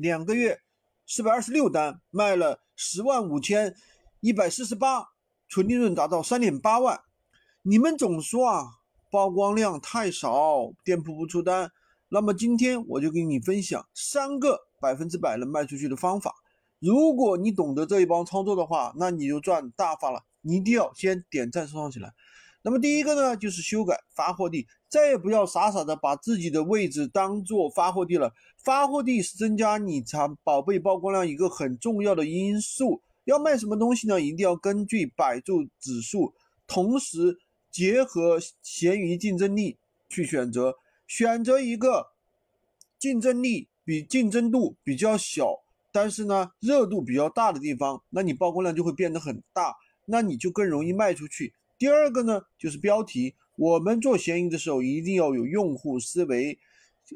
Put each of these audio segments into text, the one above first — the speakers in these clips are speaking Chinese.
两个月四百二十六单，卖了十万五千一百四十八，纯利润达到三点八万。你们总说啊，曝光量太少，店铺不出单。那么今天我就给你分享三个百分之百能卖出去的方法。如果你懂得这一帮操作的话，那你就赚大发了。你一定要先点赞收藏起来。那么第一个呢，就是修改发货地，再也不要傻傻的把自己的位置当做发货地了。发货地是增加你产宝贝曝光量一个很重要的因素。要卖什么东西呢？一定要根据百度指数，同时结合闲鱼竞争力去选择，选择一个竞争力比竞争度比较小，但是呢热度比较大的地方，那你曝光量就会变得很大，那你就更容易卖出去。第二个呢，就是标题。我们做闲鱼的时候，一定要有用户思维。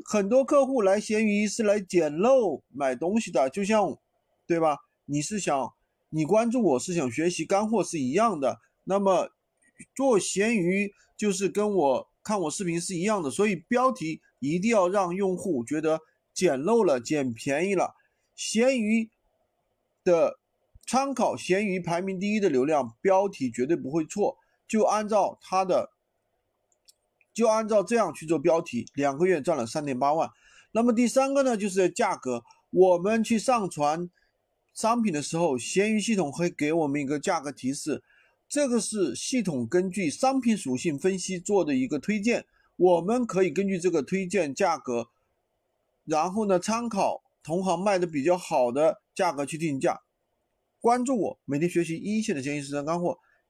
很多客户来闲鱼是来捡漏买东西的，就像，对吧？你是想，你关注我是想学习干货是一样的。那么做闲鱼就是跟我看我视频是一样的，所以标题一定要让用户觉得捡漏了、捡便宜了。闲鱼的参考，闲鱼排名第一的流量标题绝对不会错。就按照他的，就按照这样去做标题，两个月赚了三点八万。那么第三个呢，就是价格。我们去上传商品的时候，闲鱼系统会给我们一个价格提示，这个是系统根据商品属性分析做的一个推荐。我们可以根据这个推荐价格，然后呢，参考同行卖的比较好的价格去定价。关注我，每天学习一线的闲鱼实战干货。